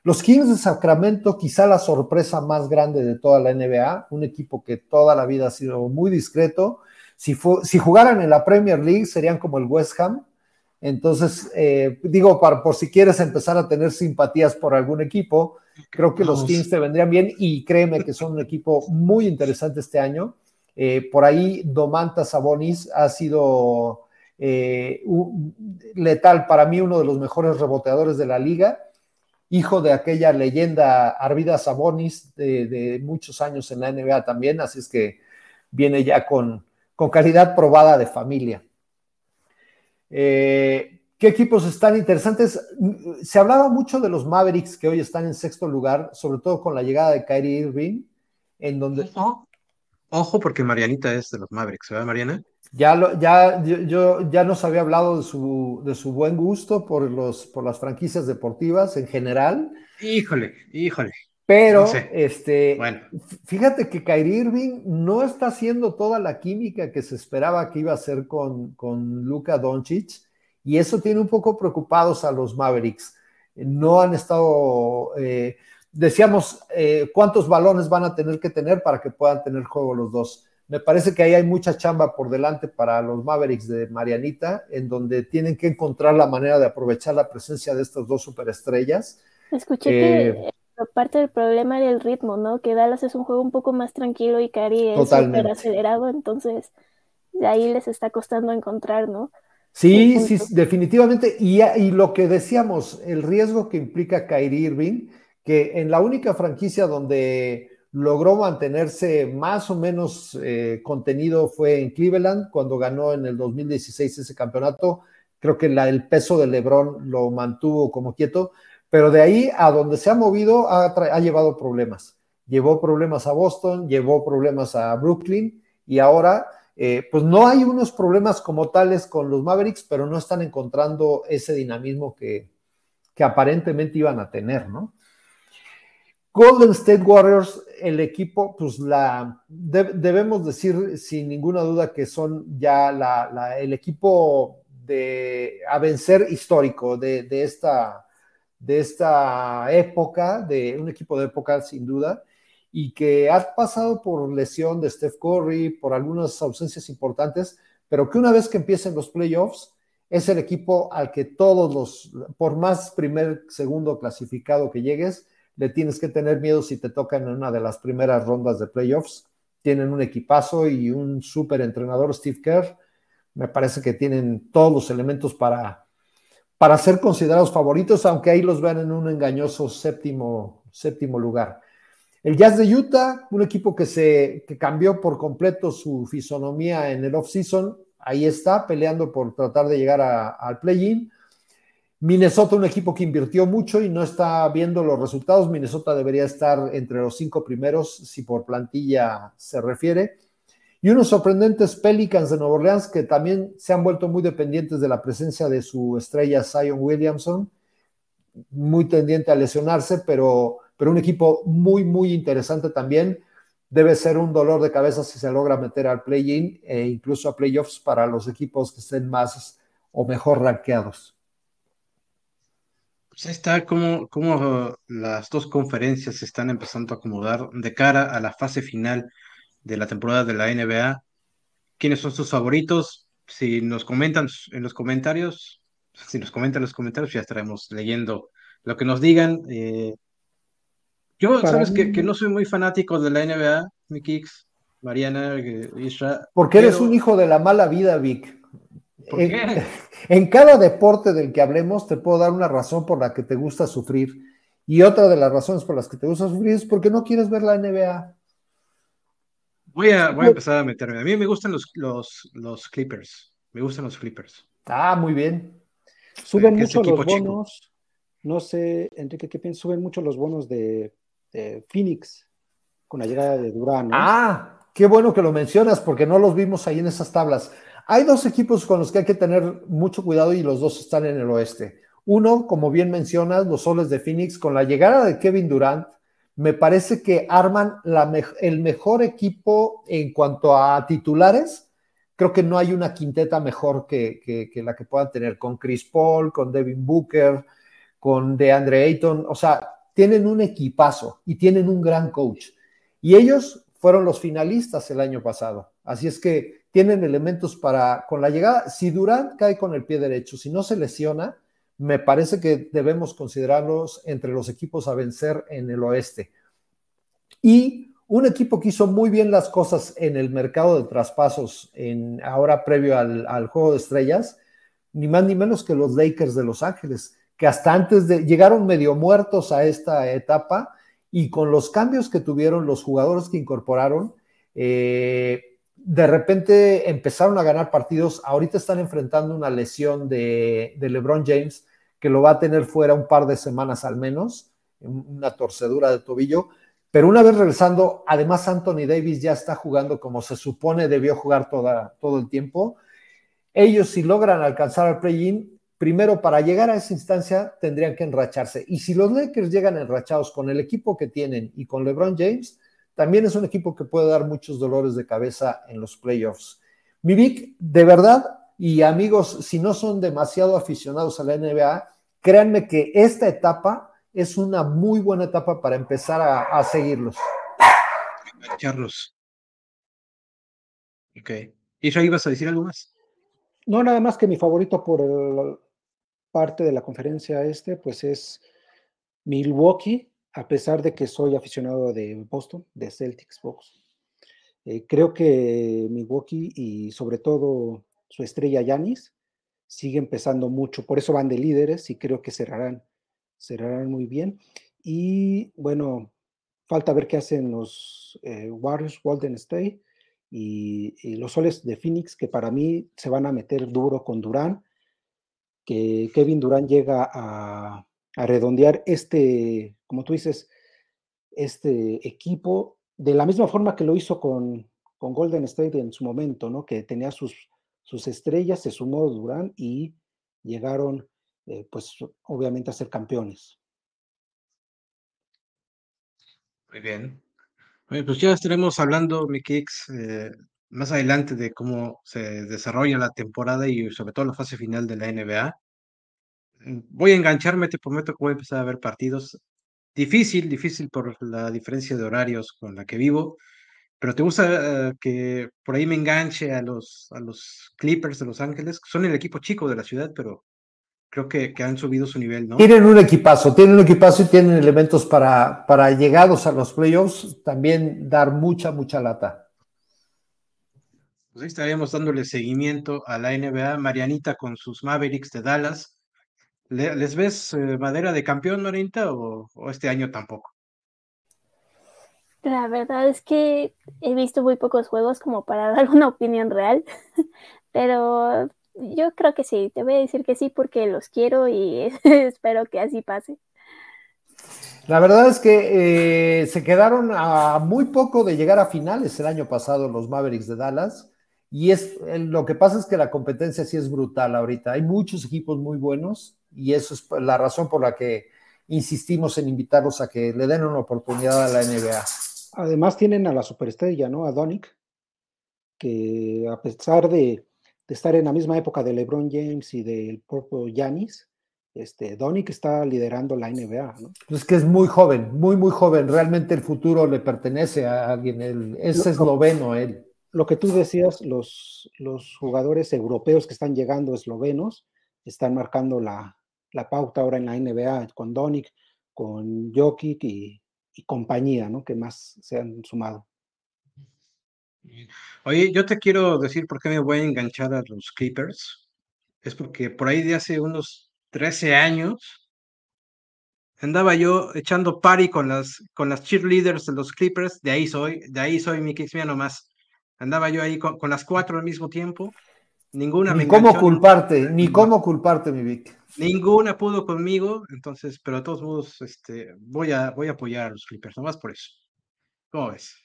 Los Kings de Sacramento, quizá la sorpresa más grande de toda la NBA, un equipo que toda la vida ha sido muy discreto. Si, si jugaran en la Premier League serían como el West Ham, entonces, eh, digo, para, por si quieres empezar a tener simpatías por algún equipo, creo que los Kings te vendrían bien y créeme que son un equipo muy interesante este año. Eh, por ahí, Domantas Sabonis ha sido eh, letal para mí, uno de los mejores reboteadores de la liga, hijo de aquella leyenda Arvida Sabonis de, muchos años en la NBA también, así es que viene ya con, con calidad probada de familia. Eh, ¿Qué equipos están interesantes? Se hablaba mucho de los Mavericks que hoy están en sexto lugar, sobre todo con la llegada de Kyrie Irving, en donde... Ojo, porque Marianita es de los Mavericks, ¿verdad, Mariana? Ya, lo, ya yo, ya nos había hablado de su, de su buen gusto por, los, por las franquicias deportivas en general. Híjole, híjole. Pero, este, fíjate que Kyrie Irving no está haciendo toda la química que se esperaba que iba a hacer con, con Luka Doncic, y eso tiene un poco preocupados a los Mavericks. No han estado, eh, decíamos, eh, cuántos balones van a tener que tener para que puedan tener juego los dos. Me parece que ahí hay mucha chamba por delante para los Mavericks de Marianita, en donde tienen que encontrar la manera de aprovechar la presencia de estas dos superestrellas. Escuché que eh, parte del problema era el ritmo, ¿no? Que Dallas es un juego un poco más tranquilo y Cari es súper acelerado, entonces de ahí les está costando encontrar, ¿no? Sí, sí, definitivamente. Y, y, lo que decíamos, el riesgo que implica Kyrie Irving, que en la única franquicia donde logró mantenerse más o menos eh, contenido fue en Cleveland, cuando ganó en el 2016 ese campeonato. Creo que la, el peso de LeBron lo mantuvo como quieto, pero de ahí a donde se ha movido ha, llevado problemas. llevó problemas a Boston, llevó problemas a Brooklyn y ahora eh, pues no hay unos problemas como tales con los Mavericks, pero no están encontrando ese dinamismo que, aparentemente iban a tener, ¿no? Golden State Warriors, el equipo, pues la debemos decir sin ninguna duda que son ya el equipo de a vencer histórico de, esta, de esta época, de un equipo de época sin duda y que ha pasado por lesión de Steph Curry, por algunas ausencias importantes, pero que una vez que empiecen los playoffs, es el equipo al que todos los, por más primer, segundo clasificado que llegues, le tienes que tener miedo si te tocan en una de las primeras rondas de playoffs. Tienen un equipazo y un súper entrenador, Steve Kerr. Me parece que tienen todos los elementos para, para ser considerados favoritos, aunque ahí los vean en un engañoso séptimo, séptimo lugar. El Jazz de Utah, un equipo que, se, cambió por completo su fisonomía en el off-season, ahí está, peleando por tratar de llegar al play-in. Minnesota, un equipo que invirtió mucho y no está viendo los resultados. Minnesota debería estar entre los cinco primeros, si por plantilla se refiere. Y unos sorprendentes Pelicans de Nueva Orleans que también se han vuelto muy dependientes de la presencia de su estrella Zion Williamson, muy tendiente a lesionarse, pero pero un equipo muy, muy interesante también. Debe ser un dolor de cabeza si se logra meter al play-in e incluso a playoffs para los equipos que estén más o mejor rankeados. Pues ahí está como, como las dos conferencias se están empezando a acomodar de cara a la fase final de la temporada de la NBA. ¿Quiénes son sus favoritos? Si nos comentan en los comentarios, si nos comentan en los comentarios, ya estaremos leyendo lo que nos digan. Eh, yo, sabes que, no soy muy fanático de la NBA, mi Kicks, Mariana, Isra. Porque eres un hijo de la mala vida, Vic. en, en cada deporte del que hablemos, te puedo dar una razón por la que te gusta sufrir. Y otra de las razones por las que te gusta sufrir es porque no quieres ver la NBA. Voy a, voy a empezar a meterme. A mí me gustan los, los, los Clippers. Me gustan los Clippers. Ah, muy bien. Suben mucho los bonos. No sé, Enrique, ¿qué piensas? Suben mucho los bonos de Phoenix con la llegada de Durán. Ah, qué bueno que lo mencionas porque no los vimos ahí en esas tablas. Hay dos equipos con los que hay que tener mucho cuidado y los dos están en el oeste. Uno, como bien mencionas, los soles de Phoenix, con la llegada de Kevin Durant, me parece que arman el mejor equipo en cuanto a titulares. Creo que no hay una quinteta mejor que, que la que puedan tener con Chris Paul, con Devin Booker, con DeAndre Ayton. O sea, tienen un equipazo y tienen un gran coach. Y ellos fueron los finalistas el año pasado. Así es que tienen elementos para, con la llegada, si Durant cae con el pie derecho, si no se lesiona, me parece que debemos considerarlos entre los equipos a vencer en el oeste. Y un equipo que hizo muy bien las cosas en el mercado de traspasos, en, ahora previo al, al juego de estrellas, ni más ni menos que los Lakers de Los Ángeles que hasta antes de llegaron medio muertos a esta etapa y con los cambios que tuvieron los jugadores que incorporaron, eh, de repente empezaron a ganar partidos. Ahorita están enfrentando una lesión de, LeBron James que lo va a tener fuera un par de semanas al menos, una torcedura de tobillo. Pero una vez regresando, además Anthony Davis ya está jugando como se supone debió jugar toda, todo el tiempo. Ellos si logran alcanzar al play-in, primero para llegar a esa instancia tendrían que enracharse. Y si los Lakers llegan enrachados con el equipo que tienen y con LeBron James, también es un equipo que puede dar muchos dolores de cabeza en los playoffs. Mi Vic, de verdad, y amigos, si no son demasiado aficionados a la NBA, créanme que esta etapa es una muy buena etapa para empezar a, a seguirlos. Carlos. Ok. ¿Y ya ibas a decir algo más? No, nada más que mi favorito por el, parte de la conferencia este, pues es Milwaukee, a pesar de que soy aficionado de Boston, de Celtics Box. Eh, creo que Milwaukee y sobre todo su estrella Yanis sigue empezando mucho, por eso van de líderes y creo que cerrarán, cerrarán muy bien. Y bueno, falta ver qué hacen los eh, Warriors, Golden State y, los soles de Phoenix, que para mí se van a meter duro con Durán que Kevin Durant llega a, redondear este, como tú dices, este equipo de la misma forma que lo hizo con, con Golden State en su momento, ¿no? Que tenía sus, sus estrellas, se sumó Durán y llegaron, eh, pues obviamente a ser campeones. Muy bien. pues ya estaremos hablando, mi Kicks, eh, más adelante de cómo se desarrolla la temporada y sobre todo la fase final de la NBA. Mm, voy a engancharme, te prometo que voy a empezar a ver partidos. Difícil, difícil por la diferencia de horarios con la que vivo, pero te gusta eh, que por ahí me enganche a los, a los Clippers de Los Ángeles, que son el equipo chico de la ciudad, pero creo que, que han subido su nivel, ¿no? Tienen un equipazo, tienen un equipazo y tienen elementos para, para llegados a los playoffs, también dar mucha, mucha lata. Pues ahí estaríamos dándole seguimiento a la NBA, Marianita con sus Mavericks de Dallas. ¿Les ves eh, madera de campeón, Marianita, o, o este año tampoco? La verdad es que he visto muy pocos juegos como para dar una opinión real, pero yo creo que sí, te voy a decir que sí porque los quiero y espero que así pase. La verdad es que eh, se quedaron a muy poco de llegar a finales el año pasado los Mavericks de Dallas y es lo que pasa es que la competencia sí es brutal ahorita. Hay muchos equipos muy buenos y eso es la razón por la que insistimos en invitarlos a que le den una oportunidad a la NBA. Además tienen a la superestrella, ¿no? A Donick, que a pesar de de estar en la misma época de LeBron James y del propio Yanis, este, Donick está liderando la NBA, ¿no? Es que es muy joven, muy, muy joven. Realmente el futuro le pertenece a alguien. Él, es esloveno él. Lo que tú decías, los, los jugadores europeos que están llegando eslovenos están marcando la, la pauta ahora en la NBA con Donick, con Jokic y, y compañía, ¿no? Que más se han sumado. Oye, yo te quiero decir por qué me voy a enganchar a los Clippers. Es porque por ahí de hace unos 13 años andaba yo echando party con las, con las cheerleaders de los Clippers. De ahí soy, de ahí soy mi Kicks nomás. Andaba yo ahí con, las cuatro al mismo tiempo. Ninguna ni cómo culparte, ni cómo culparte, mi Vic. Ninguna pudo conmigo, entonces, pero de todos modos, este, voy a, voy a apoyar a los Clippers, nomás por eso. ¿Cómo ves?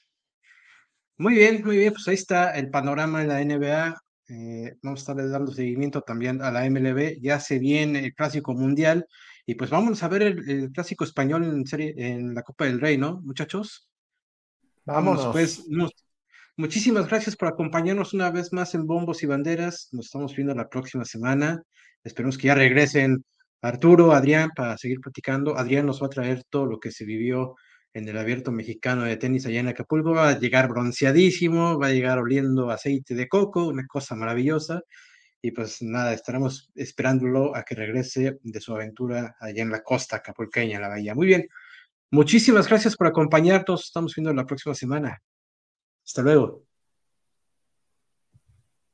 Muy bien, muy bien, pues ahí está el panorama de la NBA. Eh, vamos a estar dando seguimiento también a la MLB. Ya se viene el Clásico Mundial y pues vamos a ver el, Clásico Español en, serie, en la Copa del Rey, ¿no, muchachos? Vámonos. pues, muchísimas gracias por acompañarnos una vez más en Bombos y Banderas. Nos estamos viendo la próxima semana. Esperemos que ya regresen Arturo, Adrián, para seguir platicando. Adrián nos va a traer todo lo que se vivió en el abierto mexicano de tenis allá en Acapulco, va a llegar bronceadísimo, va a llegar oliendo aceite de coco, una cosa maravillosa. Y pues nada, estaremos esperándolo a que regrese de su aventura allá en la costa acapulqueña, la bahía. Muy bien, muchísimas gracias por acompañarnos. Estamos viendo la próxima semana. Hasta luego.